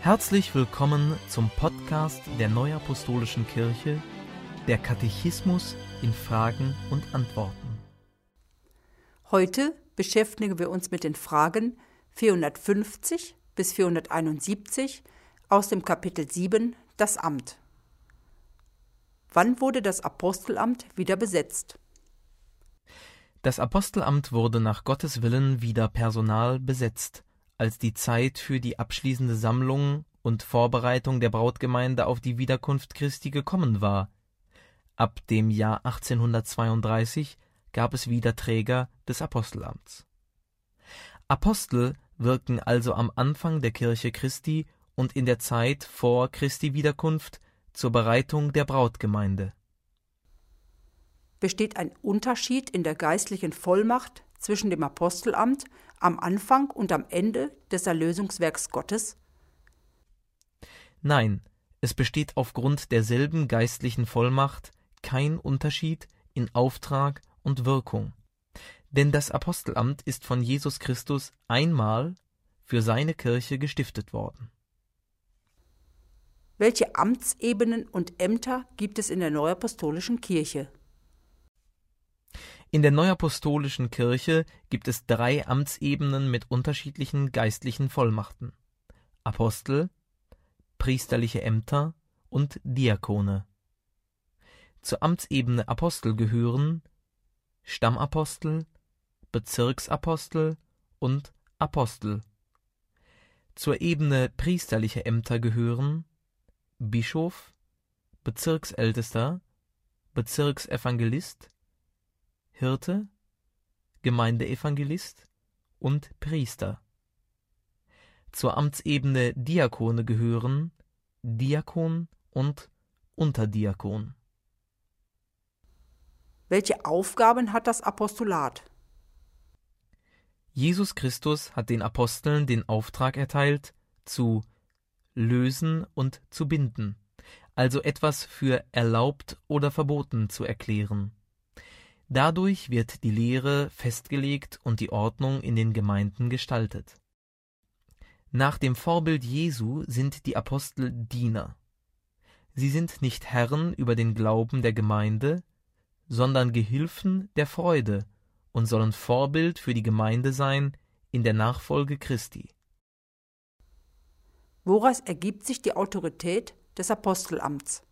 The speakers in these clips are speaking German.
Herzlich willkommen zum Podcast der Neuapostolischen Kirche, der Katechismus in Fragen und Antworten. Heute beschäftigen wir uns mit den Fragen 450 bis 471 aus dem Kapitel 7 Das Amt. Wann wurde das Apostelamt wieder besetzt? Das Apostelamt wurde nach Gottes Willen wieder Personal besetzt, als die Zeit für die abschließende Sammlung und Vorbereitung der Brautgemeinde auf die Wiederkunft Christi gekommen war. Ab dem Jahr 1832 gab es wieder Träger des Apostelamts. Apostel wirken also am Anfang der Kirche Christi und in der Zeit vor Christi Wiederkunft zur Bereitung der Brautgemeinde. Besteht ein Unterschied in der geistlichen Vollmacht zwischen dem Apostelamt am Anfang und am Ende des Erlösungswerks Gottes? Nein, es besteht aufgrund derselben geistlichen Vollmacht kein Unterschied in Auftrag und Wirkung. Denn das Apostelamt ist von Jesus Christus einmal für seine Kirche gestiftet worden. Welche Amtsebenen und Ämter gibt es in der Neuapostolischen Kirche? In der Neuapostolischen Kirche gibt es drei Amtsebenen mit unterschiedlichen geistlichen Vollmachten: Apostel, priesterliche Ämter und Diakone. Zur Amtsebene Apostel gehören Stammapostel, Bezirksapostel und Apostel. Zur Ebene priesterliche Ämter gehören Bischof, Bezirksältester, Bezirksevangelist, Hirte, Gemeindeevangelist und Priester. Zur Amtsebene Diakone gehören Diakon und Unterdiakon. Welche Aufgaben hat das Apostolat? Jesus Christus hat den Aposteln den Auftrag erteilt, zu lösen und zu binden, also etwas für erlaubt oder verboten zu erklären. Dadurch wird die Lehre festgelegt und die Ordnung in den Gemeinden gestaltet. Nach dem Vorbild Jesu sind die Apostel Diener. Sie sind nicht Herren über den Glauben der Gemeinde, sondern Gehilfen der Freude und sollen Vorbild für die Gemeinde sein in der Nachfolge Christi. Woraus ergibt sich die Autorität des Apostelamts?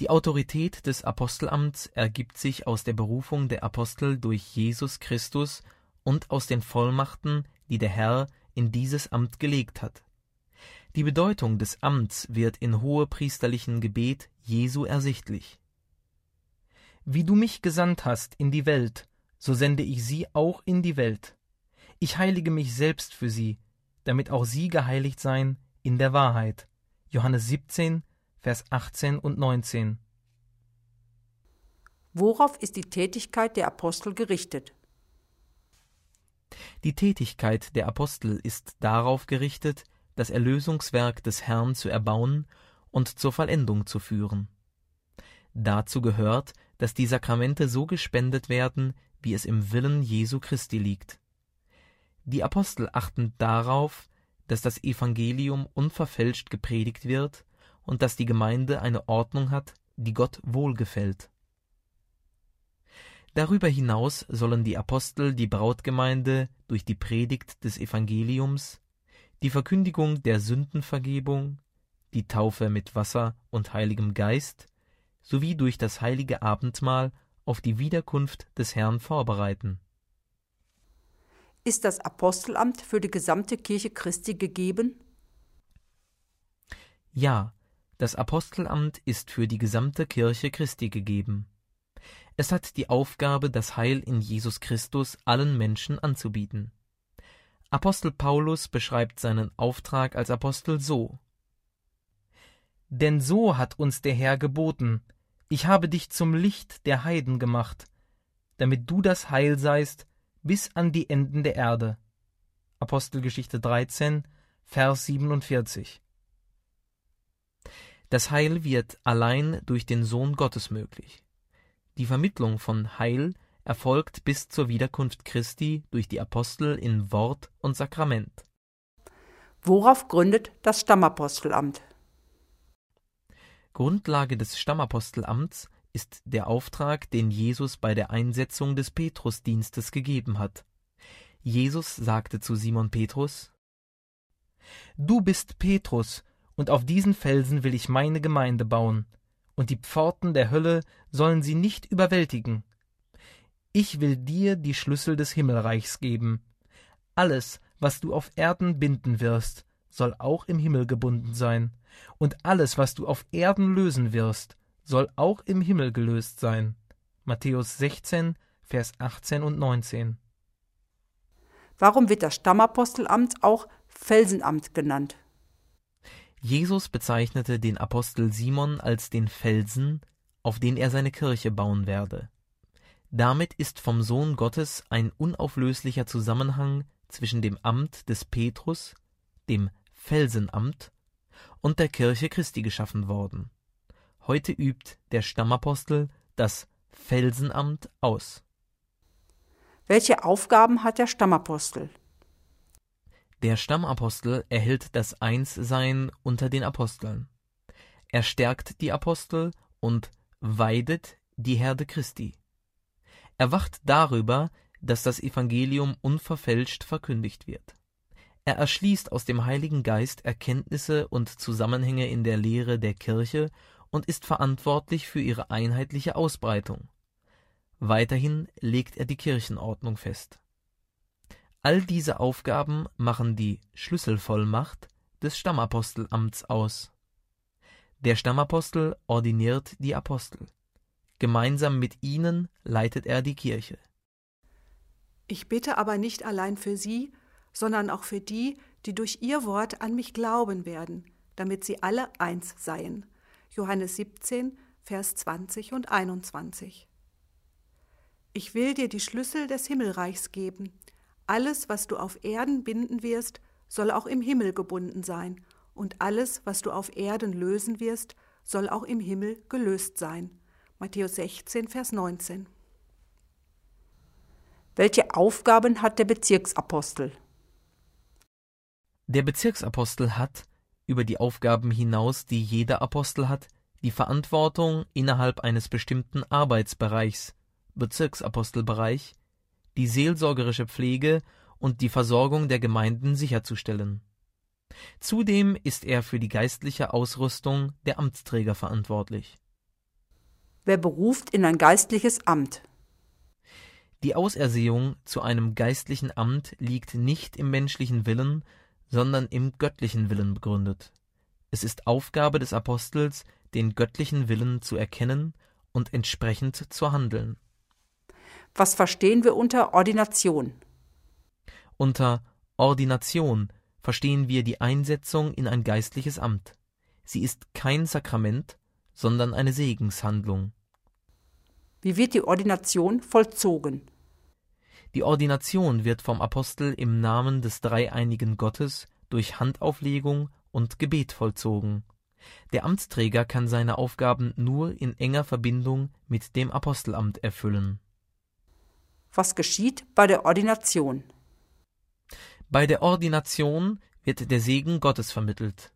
Die Autorität des Apostelamts ergibt sich aus der Berufung der Apostel durch Jesus Christus und aus den Vollmachten, die der Herr in dieses Amt gelegt hat. Die Bedeutung des Amts wird in hohepriesterlichen Gebet Jesu ersichtlich. Wie du mich gesandt hast in die Welt, so sende ich sie auch in die Welt. Ich heilige mich selbst für sie, damit auch sie geheiligt seien in der Wahrheit. Johannes 17, Vers 18 und 19. Worauf ist die Tätigkeit der Apostel gerichtet? Die Tätigkeit der Apostel ist darauf gerichtet, das Erlösungswerk des Herrn zu erbauen und zur Vollendung zu führen. Dazu gehört, dass die Sakramente so gespendet werden, wie es im Willen Jesu Christi liegt. Die Apostel achten darauf, dass das Evangelium unverfälscht gepredigt wird und dass die Gemeinde eine Ordnung hat, die Gott wohlgefällt. Darüber hinaus sollen die Apostel die Brautgemeinde durch die Predigt des Evangeliums, die Verkündigung der Sündenvergebung, die Taufe mit Wasser und Heiligem Geist sowie durch das heilige Abendmahl auf die Wiederkunft des Herrn vorbereiten. Ist das Apostelamt für die gesamte Kirche Christi gegeben? Ja, das Apostelamt ist für die gesamte Kirche Christi gegeben. Es hat die Aufgabe, das Heil in Jesus Christus allen Menschen anzubieten. Apostel Paulus beschreibt seinen Auftrag als Apostel so Denn so hat uns der Herr geboten, ich habe dich zum Licht der Heiden gemacht, damit du das Heil seist bis an die Enden der Erde. Apostelgeschichte 13, Vers 47. Das Heil wird allein durch den Sohn Gottes möglich. Die Vermittlung von Heil erfolgt bis zur Wiederkunft Christi durch die Apostel in Wort und Sakrament. Worauf gründet das Stammapostelamt? Grundlage des Stammapostelamts ist der Auftrag, den Jesus bei der Einsetzung des Petrusdienstes gegeben hat. Jesus sagte zu Simon Petrus Du bist Petrus, und auf diesen Felsen will ich meine Gemeinde bauen, und die Pforten der Hölle sollen sie nicht überwältigen. Ich will dir die Schlüssel des Himmelreichs geben. Alles, was du auf Erden binden wirst, soll auch im Himmel gebunden sein, und alles, was du auf Erden lösen wirst, soll auch im Himmel gelöst sein. Matthäus 16, Vers 18 und 19. Warum wird das Stammapostelamt auch Felsenamt genannt? Jesus bezeichnete den Apostel Simon als den Felsen, auf den er seine Kirche bauen werde. Damit ist vom Sohn Gottes ein unauflöslicher Zusammenhang zwischen dem Amt des Petrus, dem Felsenamt, und der Kirche Christi geschaffen worden. Heute übt der Stammapostel das Felsenamt aus. Welche Aufgaben hat der Stammapostel? Der Stammapostel erhält das Einssein unter den Aposteln. Er stärkt die Apostel und weidet die Herde Christi. Er wacht darüber, dass das Evangelium unverfälscht verkündigt wird. Er erschließt aus dem Heiligen Geist Erkenntnisse und Zusammenhänge in der Lehre der Kirche und ist verantwortlich für ihre einheitliche Ausbreitung. Weiterhin legt er die Kirchenordnung fest. All diese Aufgaben machen die Schlüsselvollmacht des Stammapostelamts aus. Der Stammapostel ordiniert die Apostel. Gemeinsam mit ihnen leitet er die Kirche. Ich bitte aber nicht allein für sie, sondern auch für die, die durch ihr Wort an mich glauben werden, damit sie alle eins seien. Johannes 17, Vers 20 und 21. Ich will dir die Schlüssel des Himmelreichs geben. Alles, was du auf Erden binden wirst, soll auch im Himmel gebunden sein, und alles, was du auf Erden lösen wirst, soll auch im Himmel gelöst sein. Matthäus 16, Vers 19. Welche Aufgaben hat der Bezirksapostel? Der Bezirksapostel hat, über die Aufgaben hinaus, die jeder Apostel hat, die Verantwortung innerhalb eines bestimmten Arbeitsbereichs, Bezirksapostelbereich, die seelsorgerische Pflege und die Versorgung der Gemeinden sicherzustellen. Zudem ist er für die geistliche Ausrüstung der Amtsträger verantwortlich. Wer beruft in ein geistliches Amt? Die Ausersehung zu einem geistlichen Amt liegt nicht im menschlichen Willen, sondern im göttlichen Willen begründet. Es ist Aufgabe des Apostels, den göttlichen Willen zu erkennen und entsprechend zu handeln. Was verstehen wir unter Ordination? Unter Ordination verstehen wir die Einsetzung in ein geistliches Amt. Sie ist kein Sakrament, sondern eine Segenshandlung. Wie wird die Ordination vollzogen? Die Ordination wird vom Apostel im Namen des dreieinigen Gottes durch Handauflegung und Gebet vollzogen. Der Amtsträger kann seine Aufgaben nur in enger Verbindung mit dem Apostelamt erfüllen. Was geschieht bei der Ordination? Bei der Ordination wird der Segen Gottes vermittelt.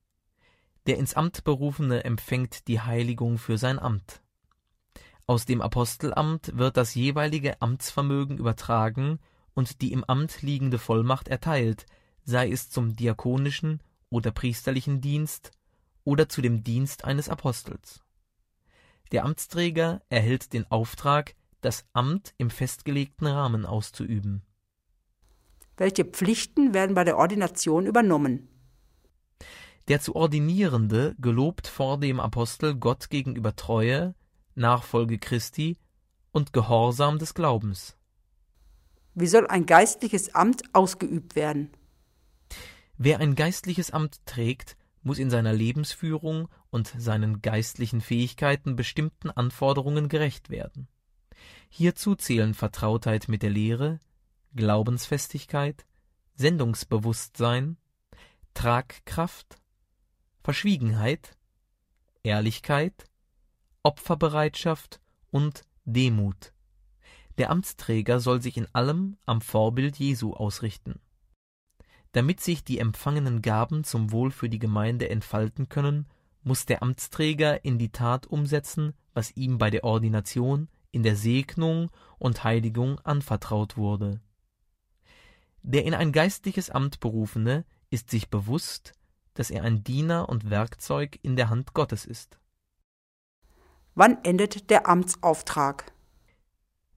Der ins Amt berufene empfängt die Heiligung für sein Amt. Aus dem Apostelamt wird das jeweilige Amtsvermögen übertragen und die im Amt liegende Vollmacht erteilt, sei es zum diakonischen oder priesterlichen Dienst oder zu dem Dienst eines Apostels. Der Amtsträger erhält den Auftrag, das Amt im festgelegten Rahmen auszuüben. Welche Pflichten werden bei der Ordination übernommen? Der zu Ordinierende gelobt vor dem Apostel Gott gegenüber Treue, Nachfolge Christi und Gehorsam des Glaubens. Wie soll ein geistliches Amt ausgeübt werden? Wer ein geistliches Amt trägt, muss in seiner Lebensführung und seinen geistlichen Fähigkeiten bestimmten Anforderungen gerecht werden. Hierzu zählen Vertrautheit mit der Lehre, Glaubensfestigkeit, Sendungsbewusstsein, Tragkraft, Verschwiegenheit, Ehrlichkeit, Opferbereitschaft und Demut. Der Amtsträger soll sich in allem am Vorbild Jesu ausrichten. Damit sich die empfangenen Gaben zum Wohl für die Gemeinde entfalten können, muss der Amtsträger in die Tat umsetzen, was ihm bei der Ordination, in der Segnung und Heiligung anvertraut wurde. Der in ein geistliches Amt berufene ist sich bewusst, dass er ein Diener und Werkzeug in der Hand Gottes ist. Wann endet der Amtsauftrag?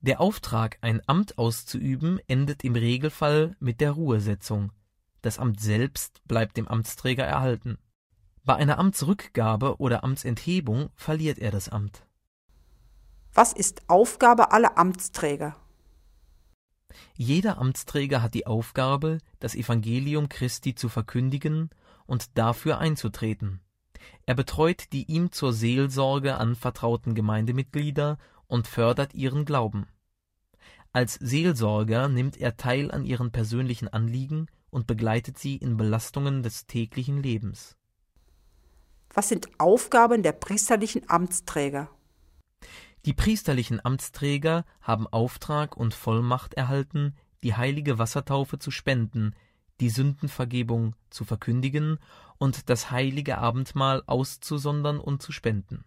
Der Auftrag, ein Amt auszuüben, endet im Regelfall mit der Ruhesetzung. Das Amt selbst bleibt dem Amtsträger erhalten. Bei einer Amtsrückgabe oder Amtsenthebung verliert er das Amt. Was ist Aufgabe aller Amtsträger? Jeder Amtsträger hat die Aufgabe, das Evangelium Christi zu verkündigen und dafür einzutreten. Er betreut die ihm zur Seelsorge anvertrauten Gemeindemitglieder und fördert ihren Glauben. Als Seelsorger nimmt er teil an ihren persönlichen Anliegen und begleitet sie in Belastungen des täglichen Lebens. Was sind Aufgaben der priesterlichen Amtsträger? Die priesterlichen Amtsträger haben Auftrag und Vollmacht erhalten, die heilige Wassertaufe zu spenden, die Sündenvergebung zu verkündigen und das heilige Abendmahl auszusondern und zu spenden.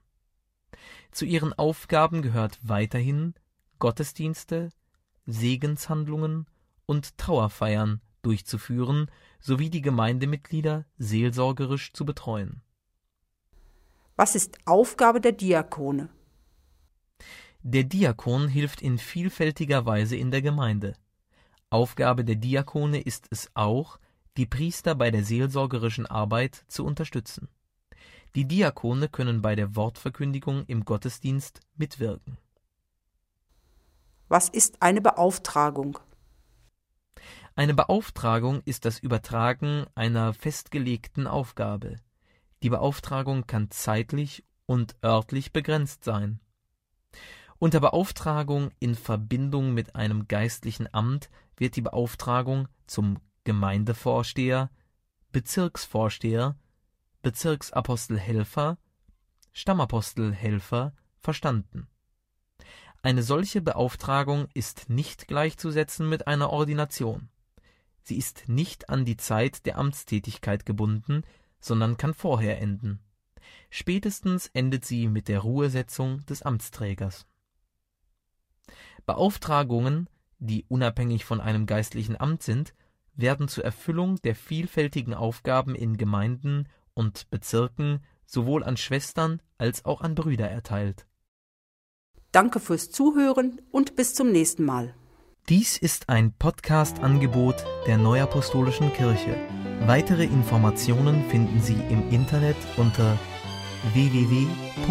Zu ihren Aufgaben gehört weiterhin Gottesdienste, Segenshandlungen und Trauerfeiern durchzuführen sowie die Gemeindemitglieder seelsorgerisch zu betreuen. Was ist Aufgabe der Diakone? Der Diakon hilft in vielfältiger Weise in der Gemeinde. Aufgabe der Diakone ist es auch, die Priester bei der seelsorgerischen Arbeit zu unterstützen. Die Diakone können bei der Wortverkündigung im Gottesdienst mitwirken. Was ist eine Beauftragung? Eine Beauftragung ist das Übertragen einer festgelegten Aufgabe. Die Beauftragung kann zeitlich und örtlich begrenzt sein. Unter Beauftragung in Verbindung mit einem geistlichen Amt wird die Beauftragung zum Gemeindevorsteher, Bezirksvorsteher, Bezirksapostelhelfer, Stammapostelhelfer verstanden. Eine solche Beauftragung ist nicht gleichzusetzen mit einer Ordination. Sie ist nicht an die Zeit der Amtstätigkeit gebunden, sondern kann vorher enden. Spätestens endet sie mit der Ruhesetzung des Amtsträgers. Beauftragungen, die unabhängig von einem geistlichen Amt sind, werden zur Erfüllung der vielfältigen Aufgaben in Gemeinden und Bezirken sowohl an Schwestern als auch an Brüder erteilt. Danke fürs Zuhören und bis zum nächsten Mal. Dies ist ein Podcast-Angebot der Neuapostolischen Kirche. Weitere Informationen finden Sie im Internet unter www.nak.org.